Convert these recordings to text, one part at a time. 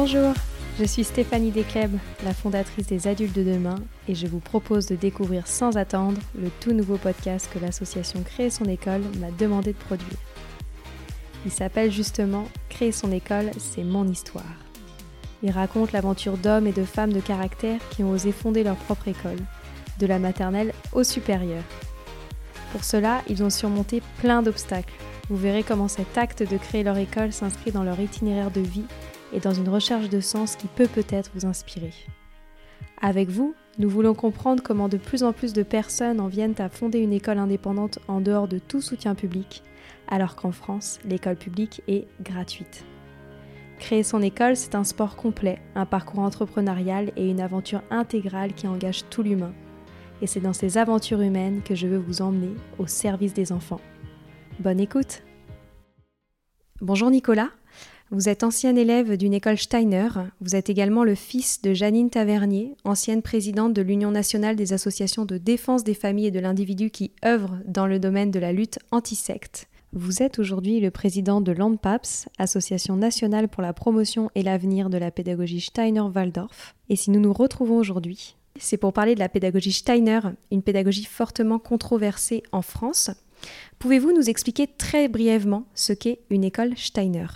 Bonjour, je suis Stéphanie Descleb, la fondatrice des Adultes de demain, et je vous propose de découvrir sans attendre le tout nouveau podcast que l'association Créer son école m'a demandé de produire. Il s'appelle justement Créer son école, c'est mon histoire. Il raconte l'aventure d'hommes et de femmes de caractère qui ont osé fonder leur propre école, de la maternelle au supérieur. Pour cela, ils ont surmonté plein d'obstacles. Vous verrez comment cet acte de créer leur école s'inscrit dans leur itinéraire de vie et dans une recherche de sens qui peut peut-être vous inspirer. Avec vous, nous voulons comprendre comment de plus en plus de personnes en viennent à fonder une école indépendante en dehors de tout soutien public, alors qu'en France, l'école publique est gratuite. Créer son école, c'est un sport complet, un parcours entrepreneurial et une aventure intégrale qui engage tout l'humain. Et c'est dans ces aventures humaines que je veux vous emmener au service des enfants. Bonne écoute Bonjour Nicolas, vous êtes ancien élève d'une école Steiner, vous êtes également le fils de Janine Tavernier, ancienne présidente de l'Union nationale des associations de défense des familles et de l'individu qui œuvrent dans le domaine de la lutte anti-secte. Vous êtes aujourd'hui le président de l'ANDPAPS, Association nationale pour la promotion et l'avenir de la pédagogie Steiner-Waldorf. Et si nous nous retrouvons aujourd'hui, c'est pour parler de la pédagogie Steiner, une pédagogie fortement controversée en France. Pouvez-vous nous expliquer très brièvement ce qu'est une école Steiner?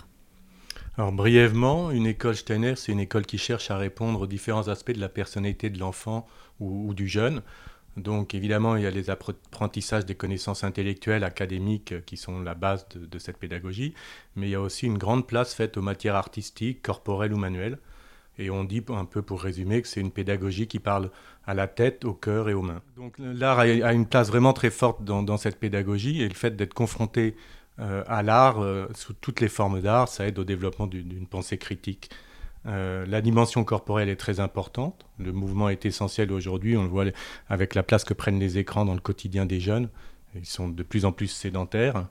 Alors brièvement, une école Steiner, c'est une école qui cherche à répondre aux différents aspects de la personnalité de l'enfant ou, du jeune. Donc évidemment, il y a les apprentissages des connaissances intellectuelles, académiques, qui sont la base de, cette pédagogie, mais il y a aussi une grande place faite aux matières artistiques, corporelles ou manuelles. Et on dit un peu pour résumer que c'est une pédagogie qui parle à la tête, au cœur et aux mains. Donc l'art a une place vraiment très forte dans, cette pédagogie et le fait d'être confronté à l'art, euh, sous toutes les formes d'art, ça aide au développement d'une pensée critique. Euh, la dimension corporelle est très importante. Le mouvement est essentiel aujourd'hui. On le voit avec la place que prennent les écrans dans le quotidien des jeunes. Ils sont de plus en plus sédentaires.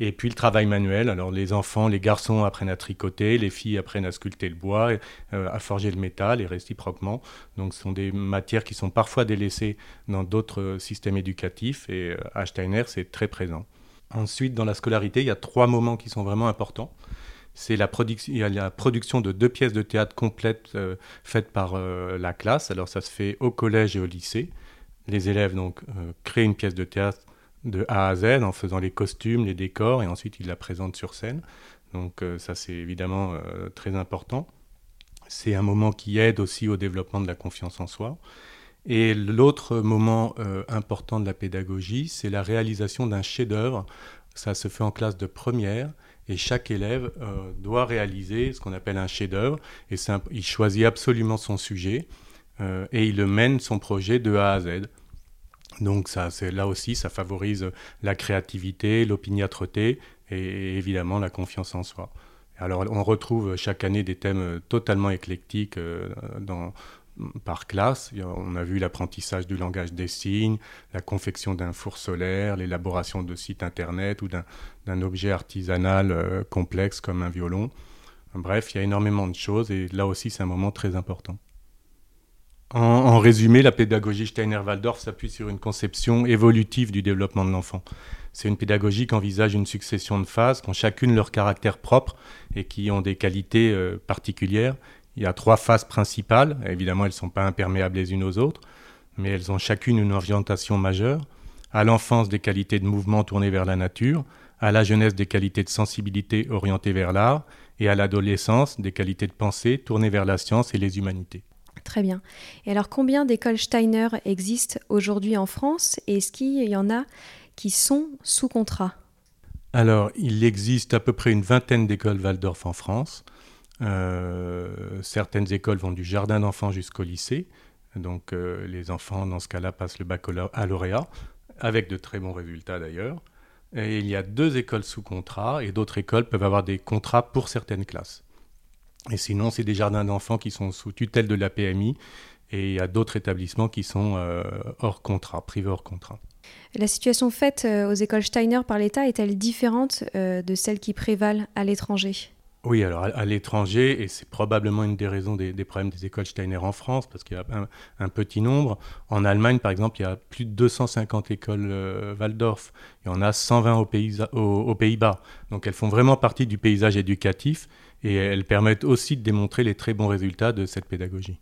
Et puis le travail manuel. Alors les enfants, les garçons apprennent à tricoter, les filles apprennent à sculpter le bois, euh, à forger le métal et réciproquement. Donc ce sont des matières qui sont parfois délaissées dans d'autres systèmes éducatifs. Et à Steiner, c'est très présent. Ensuite, dans la scolarité, il y a trois moments qui sont vraiment importants c'est la, la, production de deux pièces de théâtre complètes euh, faites par euh, la classe. Alors ça se fait au collège et au lycée. Les élèves donc euh, créent une pièce de théâtre de A à Z en faisant les costumes, les décors et ensuite ils la présentent sur scène. Donc ça c'est évidemment très important. C'est un moment qui aide aussi au développement de la confiance en soi. Et l'autre moment important de la pédagogie, c'est la réalisation d'un chef-d'œuvre. Ça se fait en classe de première et chaque élève euh, doit réaliser ce qu'on appelle un chef-d'œuvre. Et il choisit absolument son sujet euh, et il mène son projet de A à Z. Donc ça, là aussi, ça favorise la créativité, l'opiniâtreté et évidemment la confiance en soi. Alors on retrouve chaque année des thèmes totalement éclectiques euh, dans, par classe. On a vu l'apprentissage du langage des signes, la confection d'un four solaire, l'élaboration de sites internet ou d'un objet artisanal euh, complexe comme un violon. Bref, il y a énormément de choses et là aussi c'est un moment très important. En, résumé, la pédagogie Steiner-Waldorf s'appuie sur une conception évolutive du développement de l'enfant. C'est une pédagogie qui envisage une succession de phases qui ont chacune leur caractère propre et qui ont des qualités euh, particulières il y a trois phases principales. Évidemment, elles ne sont pas imperméables les unes aux autres, mais elles ont chacune une orientation majeure. À l'enfance, des qualités de mouvement tournées vers la nature. À la jeunesse, des qualités de sensibilité orientées vers l'art. Et à l'adolescence, des qualités de pensée tournées vers la science et les humanités. Très bien. Et alors, combien d'écoles Steiner existent aujourd'hui en France? Et est-ce qu'il y en a qui sont sous contrat? Alors, il existe à peu près une vingtaine d'écoles Waldorf en France. Euh, certaines écoles vont du jardin d'enfants jusqu'au lycée. Donc euh, les enfants, dans ce cas-là, passent le baccalauréat, avec de très bons résultats d'ailleurs. Et il y a deux écoles sous contrat, et d'autres écoles peuvent avoir des contrats pour certaines classes. Et sinon, c'est des jardins d'enfants qui sont sous tutelle de la PMI, et il y a d'autres établissements qui sont euh, hors contrat, privés hors contrat. La situation faite aux écoles Steiner par l'État est-elle différente de celle qui prévalent à l'étranger? Oui, alors à, l'étranger, et c'est probablement une des raisons des, problèmes des écoles Steiner en France, parce qu'il y a un, petit nombre. En Allemagne, par exemple, il y a plus de 250 écoles euh, Waldorf. Il y en a 120 aux Pays-Bas. Donc elles font vraiment partie du paysage éducatif et elles permettent aussi de démontrer les très bons résultats de cette pédagogie.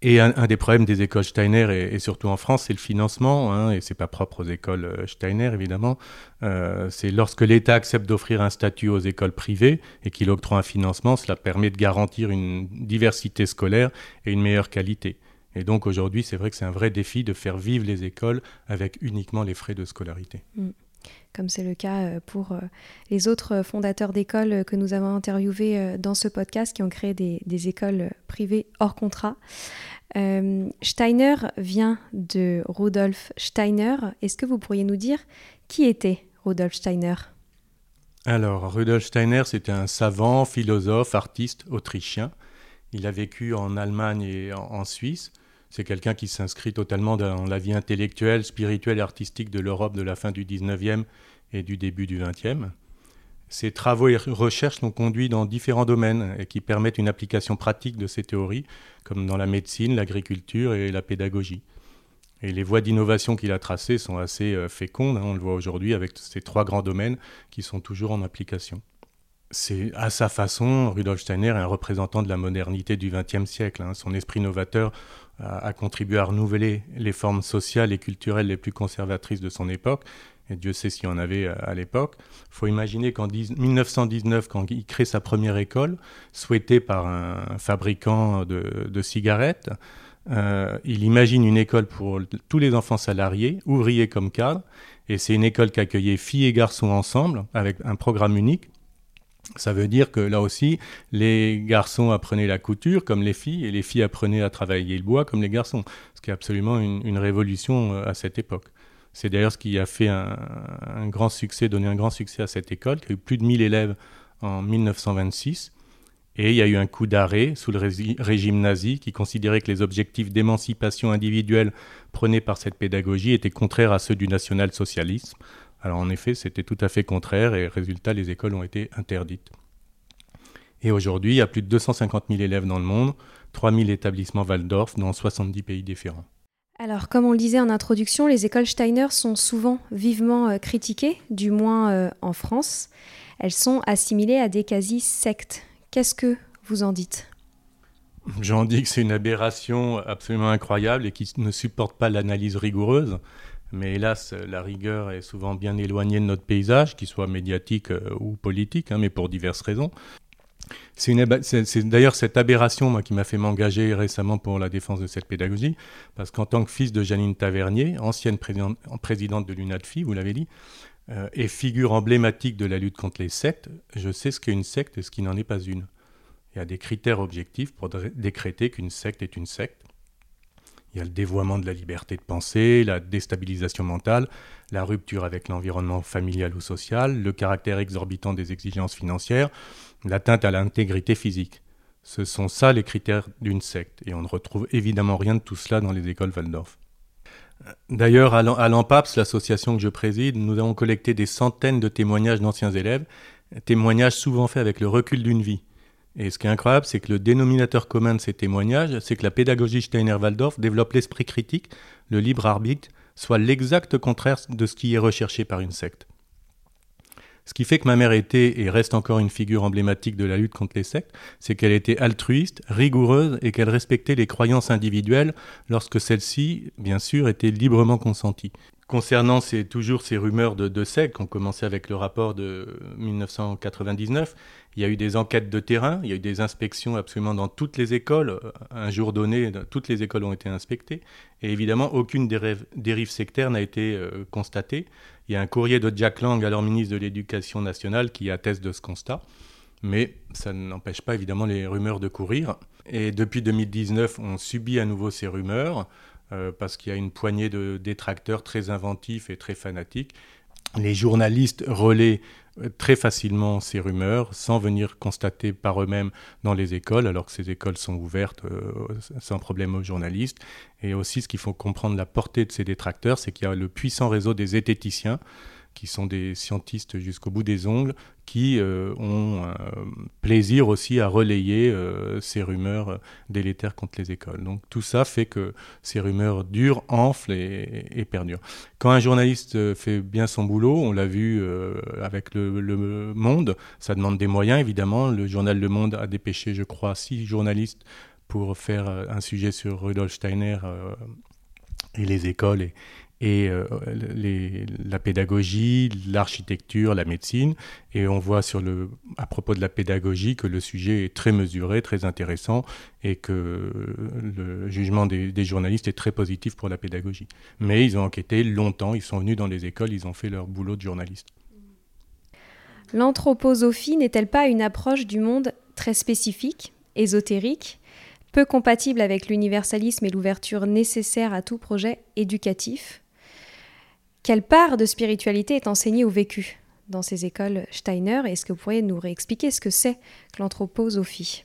Et un, des problèmes des écoles Steiner, et, surtout en France, c'est le financement, hein, et c'est pas propre aux écoles euh, Steiner, évidemment. Euh, c'est lorsque l'État accepte d'offrir un statut aux écoles privées et qu'il octroie un financement, cela permet de garantir une diversité scolaire et une meilleure qualité. Et donc aujourd'hui, c'est vrai que c'est un vrai défi de faire vivre les écoles avec uniquement les frais de scolarité. Mm comme c'est le cas euh, pour euh, les autres fondateurs d'écoles que nous avons interviewés euh, dans ce podcast qui ont créé des, écoles privées hors contrat. Steiner vient de Rudolf Steiner. Est-ce que vous pourriez nous dire qui était Rudolf Steiner? Alors, Rudolf Steiner, c'était un savant, philosophe, artiste autrichien. Il a vécu en Allemagne et en Suisse. C'est quelqu'un qui s'inscrit totalement dans la vie intellectuelle, spirituelle et artistique de l'Europe de la fin du 19e et du début du 20e. Ses travaux et recherches l'ont conduit dans différents domaines et qui permettent une application pratique de ces théories, comme dans la médecine, l'agriculture et la pédagogie. Et les voies d'innovation qu'il a tracées sont assez euh, fécondes, hein, on le voit aujourd'hui avec ces trois grands domaines qui sont toujours en application. C'est à sa façon, Rudolf Steiner est un représentant de la modernité du XXe siècle. Hein. Son esprit novateur a, contribué à renouveler les formes sociales et culturelles les plus conservatrices de son époque. Et Dieu sait s'il y en avait euh, à l'époque. Il faut imaginer qu'en 1919, quand il crée sa première école, souhaitée par un fabricant de, cigarettes, euh, il imagine une école pour tous les enfants salariés, ouvriers comme cadres, et c'est une école qui accueillait filles et garçons ensemble, avec un programme unique. Ça veut dire que là aussi, les garçons apprenaient la couture comme les filles et les filles apprenaient à travailler le bois comme les garçons, ce qui est absolument une, révolution euh, à cette époque. C'est d'ailleurs ce qui a fait un, grand succès, donné un grand succès à cette école, qui a eu plus de 1000 élèves en 1926. Et il y a eu un coup d'arrêt sous le régime nazi qui considérait que les objectifs d'émancipation individuelle prônés par cette pédagogie étaient contraires à ceux du national-socialisme. Alors en effet, c'était tout à fait contraire et résultat, les écoles ont été interdites. Et aujourd'hui, il y a plus de 250 000 élèves dans le monde, 3 000 établissements Waldorf dans 70 pays différents. Alors, comme on le disait en introduction, les écoles Steiner sont souvent vivement euh, critiquées, du moins euh, en France. Elles sont assimilées à des quasi-sectes. Qu'est-ce que vous en dites? J'en dis que c'est une aberration absolument incroyable et qui ne supporte pas l'analyse rigoureuse. Mais hélas, la rigueur est souvent bien éloignée de notre paysage, qu'il soit médiatique euh, ou politique, hein, mais pour diverses raisons. C'est d'ailleurs cette aberration qui m'a fait m'engager récemment pour la défense de cette pédagogie, parce qu'en tant que fils de Janine Tavernier, ancienne présidente, de l'UNADFI, vous l'avez dit, euh, et figure emblématique de la lutte contre les sectes, je sais ce qu'est une secte et ce qui n'en est pas une. Il y a des critères objectifs pour décréter qu'une secte est une secte. Il y a le dévoiement de la liberté de penser, la déstabilisation mentale, la rupture avec l'environnement familial ou social, le caractère exorbitant des exigences financières, l'atteinte à l'intégrité physique. Ce sont ça les critères d'une secte, et on ne retrouve évidemment rien de tout cela dans les écoles Waldorf. D'ailleurs, à l'AMPAPS, l'association que je préside, nous avons collecté des centaines de témoignages d'anciens élèves, témoignages souvent faits avec le recul d'une vie. Et ce qui est incroyable, c'est que le dénominateur commun de ces témoignages, c'est que la pédagogie Steiner-Waldorf développe l'esprit critique, le libre arbitre, soit l'exact contraire de ce qui est recherché par une secte. Ce qui fait que ma mère était et reste encore une figure emblématique de la lutte contre les sectes, c'est qu'elle était altruiste, rigoureuse et qu'elle respectait les croyances individuelles lorsque celles-ci, bien sûr, étaient librement consenties. Concernant ces, toujours ces rumeurs de, de sectes, qui ont commencé avec le rapport de 1999, il y a eu des enquêtes de terrain, il y a eu des inspections absolument dans toutes les écoles. Un jour donné, toutes les écoles ont été inspectées. Et évidemment, aucune dérive, sectaire n'a été euh, constatée. Il y a un courrier de Jack Lang, alors ministre de l'Éducation nationale, qui atteste de ce constat. Mais ça n'empêche pas évidemment les rumeurs de courir. Et depuis 2019, on subit à nouveau ces rumeurs. Euh, parce qu'il y a une poignée de détracteurs très inventifs et très fanatiques. Les journalistes relaient euh, très facilement ces rumeurs sans venir constater par eux-mêmes dans les écoles, alors que ces écoles sont ouvertes euh, sans problème aux journalistes. Et aussi, ce qu'il faut comprendre la portée de ces détracteurs, c'est qu'il y a le puissant réseau des zététiciens qui sont des scientistes jusqu'au bout des ongles, qui euh, ont plaisir aussi à relayer ces rumeurs délétères contre les écoles. Donc tout ça fait que ces rumeurs durent, enflent et, perdurent. Quand un journaliste fait bien son boulot, on l'a vu avec le, Monde, ça demande des moyens évidemment. Le journal Le Monde a dépêché, je crois, six journalistes pour faire un sujet sur Rudolf Steiner et les écoles et euh, la pédagogie, l'architecture, la médecine. Et on voit sur le, à propos de la pédagogie que le sujet est très mesuré, très intéressant et que le jugement des, des, journalistes est très positif pour la pédagogie. Mais ils ont enquêté longtemps, ils sont venus dans les écoles, ils ont fait leur boulot de journaliste. L'anthroposophie n'est-elle pas une approche du monde très spécifique, ésotérique peu compatible avec l'universalisme et l'ouverture nécessaire à tout projet éducatif? Quelle part de spiritualité est enseignée ou vécue dans ces écoles Steiner Est-ce que vous pourriez nous réexpliquer ce que c'est que l'anthroposophie?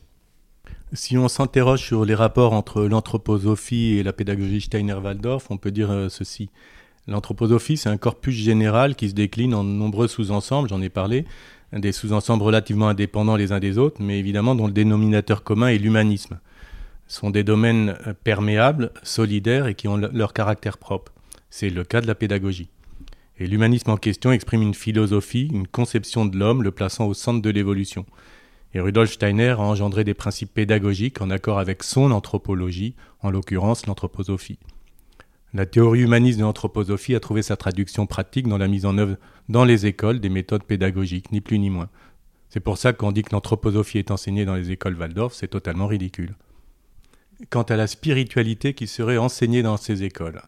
Si on s'interroge sur les rapports entre l'anthroposophie et la pédagogie Steiner-Waldorf, on peut dire euh, ceci. L'anthroposophie, c'est un corpus général qui se décline en nombreux sous-ensembles, j'en ai parlé, des sous-ensembles relativement indépendants les uns des autres, mais évidemment dont le dénominateur commun est l'humanisme sont des domaines euh, perméables, solidaires et qui ont leur caractère propre. C'est le cas de la pédagogie. Et l'humanisme en question exprime une philosophie, une conception de l'homme le plaçant au centre de l'évolution. Et Rudolf Steiner a engendré des principes pédagogiques en accord avec son anthropologie, en l'occurrence l'anthroposophie. La théorie humaniste de l'anthroposophie a trouvé sa traduction pratique dans la mise en œuvre dans les écoles des méthodes pédagogiques, ni plus ni moins. C'est pour ça qu'on dit que l'anthroposophie est enseignée dans les écoles Waldorf, c'est totalement ridicule quant à la spiritualité qui serait enseignée dans ces écoles.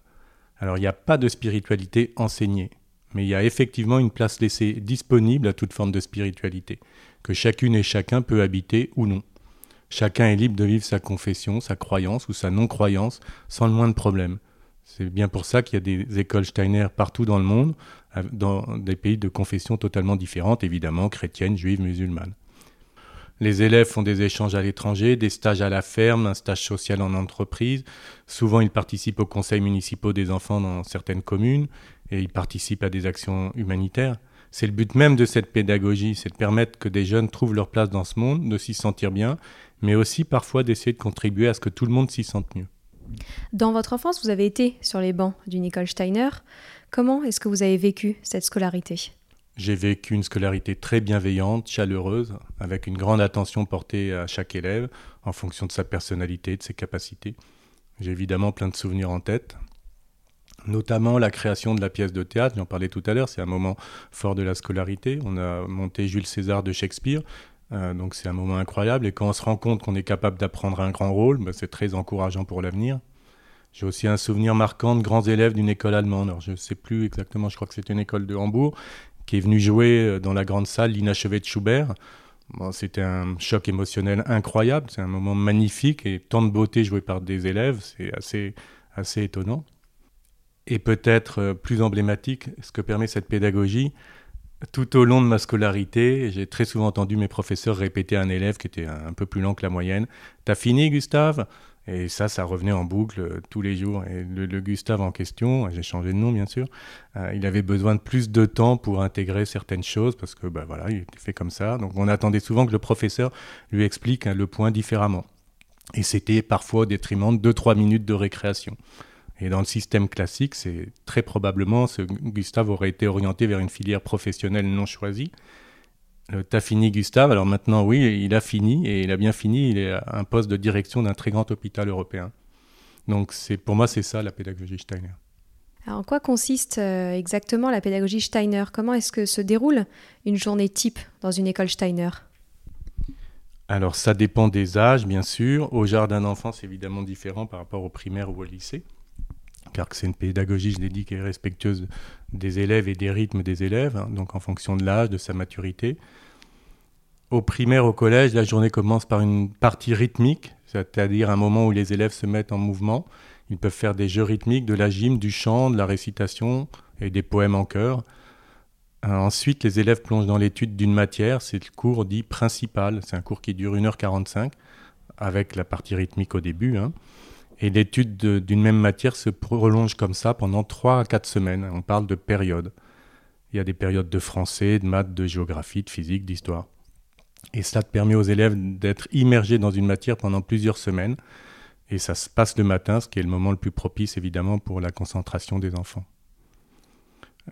Alors il n'y a pas de spiritualité enseignée, mais il y a effectivement une place laissée disponible à toute forme de spiritualité, que chacune et chacun peut habiter ou non. Chacun est libre de vivre sa confession, sa croyance ou sa non-croyance sans le moindre problème. C'est bien pour ça qu'il y a des écoles Steiner partout dans le monde, dans des pays de confessions totalement différentes, évidemment chrétiennes, juives, musulmanes. Les élèves font des échanges à l'étranger, des stages à la ferme, un stage social en entreprise. Souvent, ils participent aux conseils municipaux des enfants dans certaines communes et ils participent à des actions humanitaires. C'est le but même de cette pédagogie, c'est de permettre que des jeunes trouvent leur place dans ce monde, de s'y sentir bien, mais aussi parfois d'essayer de contribuer à ce que tout le monde s'y sente mieux. Dans votre enfance, vous avez été sur les bancs d'une école Steiner. Comment est-ce que vous avez vécu cette scolarité? J'ai vécu une scolarité très bienveillante, chaleureuse, avec une grande attention portée à chaque élève en fonction de sa personnalité, de ses capacités. J'ai évidemment plein de souvenirs en tête, notamment la création de la pièce de théâtre, j'en parlais tout à l'heure, c'est un moment fort de la scolarité. On a monté Jules César de Shakespeare, euh, donc c'est un moment incroyable, et quand on se rend compte qu'on est capable d'apprendre un grand rôle, ben, c'est très encourageant pour l'avenir. J'ai aussi un souvenir marquant de grands élèves d'une école allemande. Alors, je ne sais plus exactement, je crois que c'était une école de Hambourg qui est venu jouer euh, dans la grande salle l'inachevé de Schubert. C'était un choc émotionnel incroyable, c'est un moment magnifique et tant de beauté jouée par des élèves, c'est assez, assez étonnant. Et peut-être euh, plus emblématique, ce que permet cette pédagogie, tout au long de ma scolarité, j'ai très souvent entendu mes professeurs répéter à un élève qui était un peu plus lent que la moyenne T'as fini, Gustave? Et ça, ça revenait en boucle euh, tous les jours. Et le, Gustave en question, j'ai changé de nom bien sûr, euh, il avait besoin de plus de temps pour intégrer certaines choses parce que bah, voilà, il était fait comme ça. Donc on attendait souvent que le professeur lui explique hein, le point différemment. Et c'était parfois au détriment de 2-3 minutes de récréation. Et dans le système classique, c'est très probablement ce Gustave aurait été orienté vers une filière professionnelle non choisie. Euh, t'as fini Gustave, alors maintenant oui, il a fini et il a bien fini, il est à un poste de direction d'un très grand hôpital européen. Donc c'est pour moi c'est ça la pédagogie Steiner. Alors en quoi consiste euh, exactement la pédagogie Steiner? Comment est-ce que se déroule une journée type dans une école Steiner? Alors ça dépend des âges bien sûr. Au jardin d'enfants c'est évidemment différent par rapport au primaire ou au lycée car c'est une pédagogie, je l'ai dit, qui est respectueuse des élèves et des rythmes des élèves, hein, donc en fonction de l'âge, de sa maturité. Au primaire, au collège, la journée commence par une partie rythmique, c'est-à-dire un moment où les élèves se mettent en mouvement. Ils peuvent faire des jeux rythmiques, de la gym, du chant, de la récitation et des poèmes en chœur. Euh, ensuite, les élèves plongent dans l'étude d'une matière, c'est le cours dit principal, c'est un cours qui dure 1h45, avec la partie rythmique au début. Hein. Et l'étude d'une même matière se prolonge comme ça pendant 3 à 4 semaines. On parle de période. Il y a des périodes de français, de maths, de géographie, de physique, d'histoire. Et cela permet aux élèves d'être immergés dans une matière pendant plusieurs semaines. Et ça se passe le matin, ce qui est le moment le plus propice évidemment pour la concentration des enfants.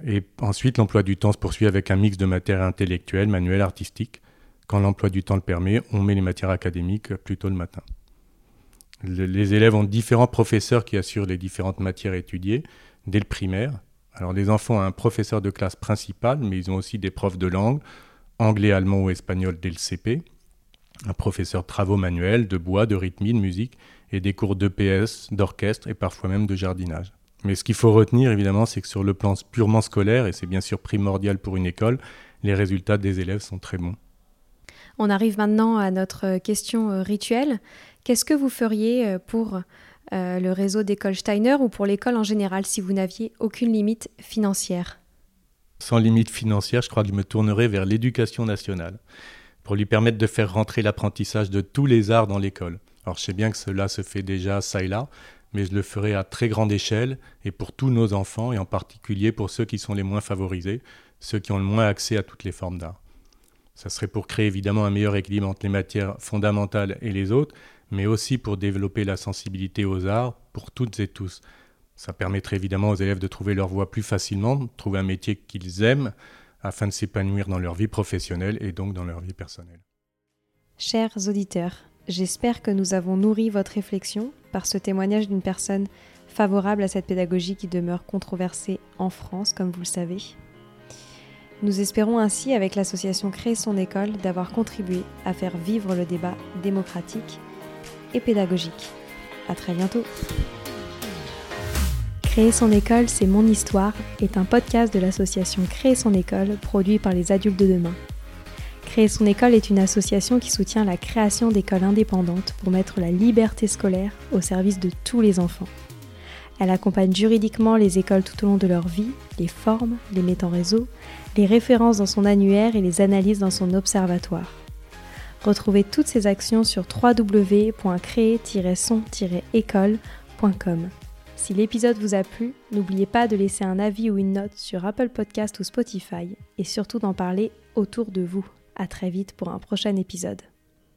Et ensuite, l'emploi du temps se poursuit avec un mix de matières intellectuelles, manuelles, artistiques. Quand l'emploi du temps le permet, on met les matières académiques plutôt le matin. Les élèves ont différents professeurs qui assurent les différentes matières étudiées dès le primaire. Alors les enfants ont un professeur de classe principal, mais ils ont aussi des profs de langue, anglais, allemand ou espagnol dès le CP, un professeur travaux manuels, de bois, de rythmie, de musique, et des cours d'EPS, d'orchestre et parfois même de jardinage. Mais ce qu'il faut retenir, évidemment, c'est que sur le plan purement scolaire, et c'est bien sûr primordial pour une école, les résultats des élèves sont très bons. On arrive maintenant à notre question euh, rituelle. Qu'est-ce que vous feriez euh, pour euh, le réseau d'école Steiner ou pour l'école en général si vous n'aviez aucune limite financière? Sans limite financière, je crois que je me tournerais vers l'éducation nationale pour lui permettre de faire rentrer l'apprentissage de tous les arts dans l'école. Alors je sais bien que cela se fait déjà ça et là, mais je le ferai à très grande échelle et pour tous nos enfants, et en particulier pour ceux qui sont les moins favorisés, ceux qui ont le moins accès à toutes les formes d'art. Ça serait pour créer évidemment un meilleur équilibre entre les matières fondamentales et les autres, mais aussi pour développer la sensibilité aux arts pour toutes et tous. Ça permettrait évidemment aux élèves de trouver leur voie plus facilement, trouver un métier qu'ils aiment, afin de s'épanouir dans leur vie professionnelle et donc dans leur vie personnelle. Chers auditeurs, j'espère que nous avons nourri votre réflexion par ce témoignage d'une personne favorable à cette pédagogie qui demeure controversée en France, comme vous le savez. Nous espérons ainsi, avec l'association Créer son école, d'avoir contribué à faire vivre le débat démocratique et pédagogique. À très bientôt. Créer son école, c'est mon histoire est un podcast de l'association Créer son école produit par les adultes de demain. Créer son école est une association qui soutient la création d'écoles indépendantes pour mettre la liberté scolaire au service de tous les enfants. Elle accompagne juridiquement les écoles tout au long de leur vie, les forme, les met en réseau, les références dans son annuaire et les analyse dans son observatoire. Retrouvez toutes ces actions sur www.créer-son-école.com. Si l'épisode vous a plu, n'oubliez pas de laisser un avis ou une note sur Apple Podcast ou Spotify et surtout d'en parler autour de vous. À très vite pour un prochain épisode.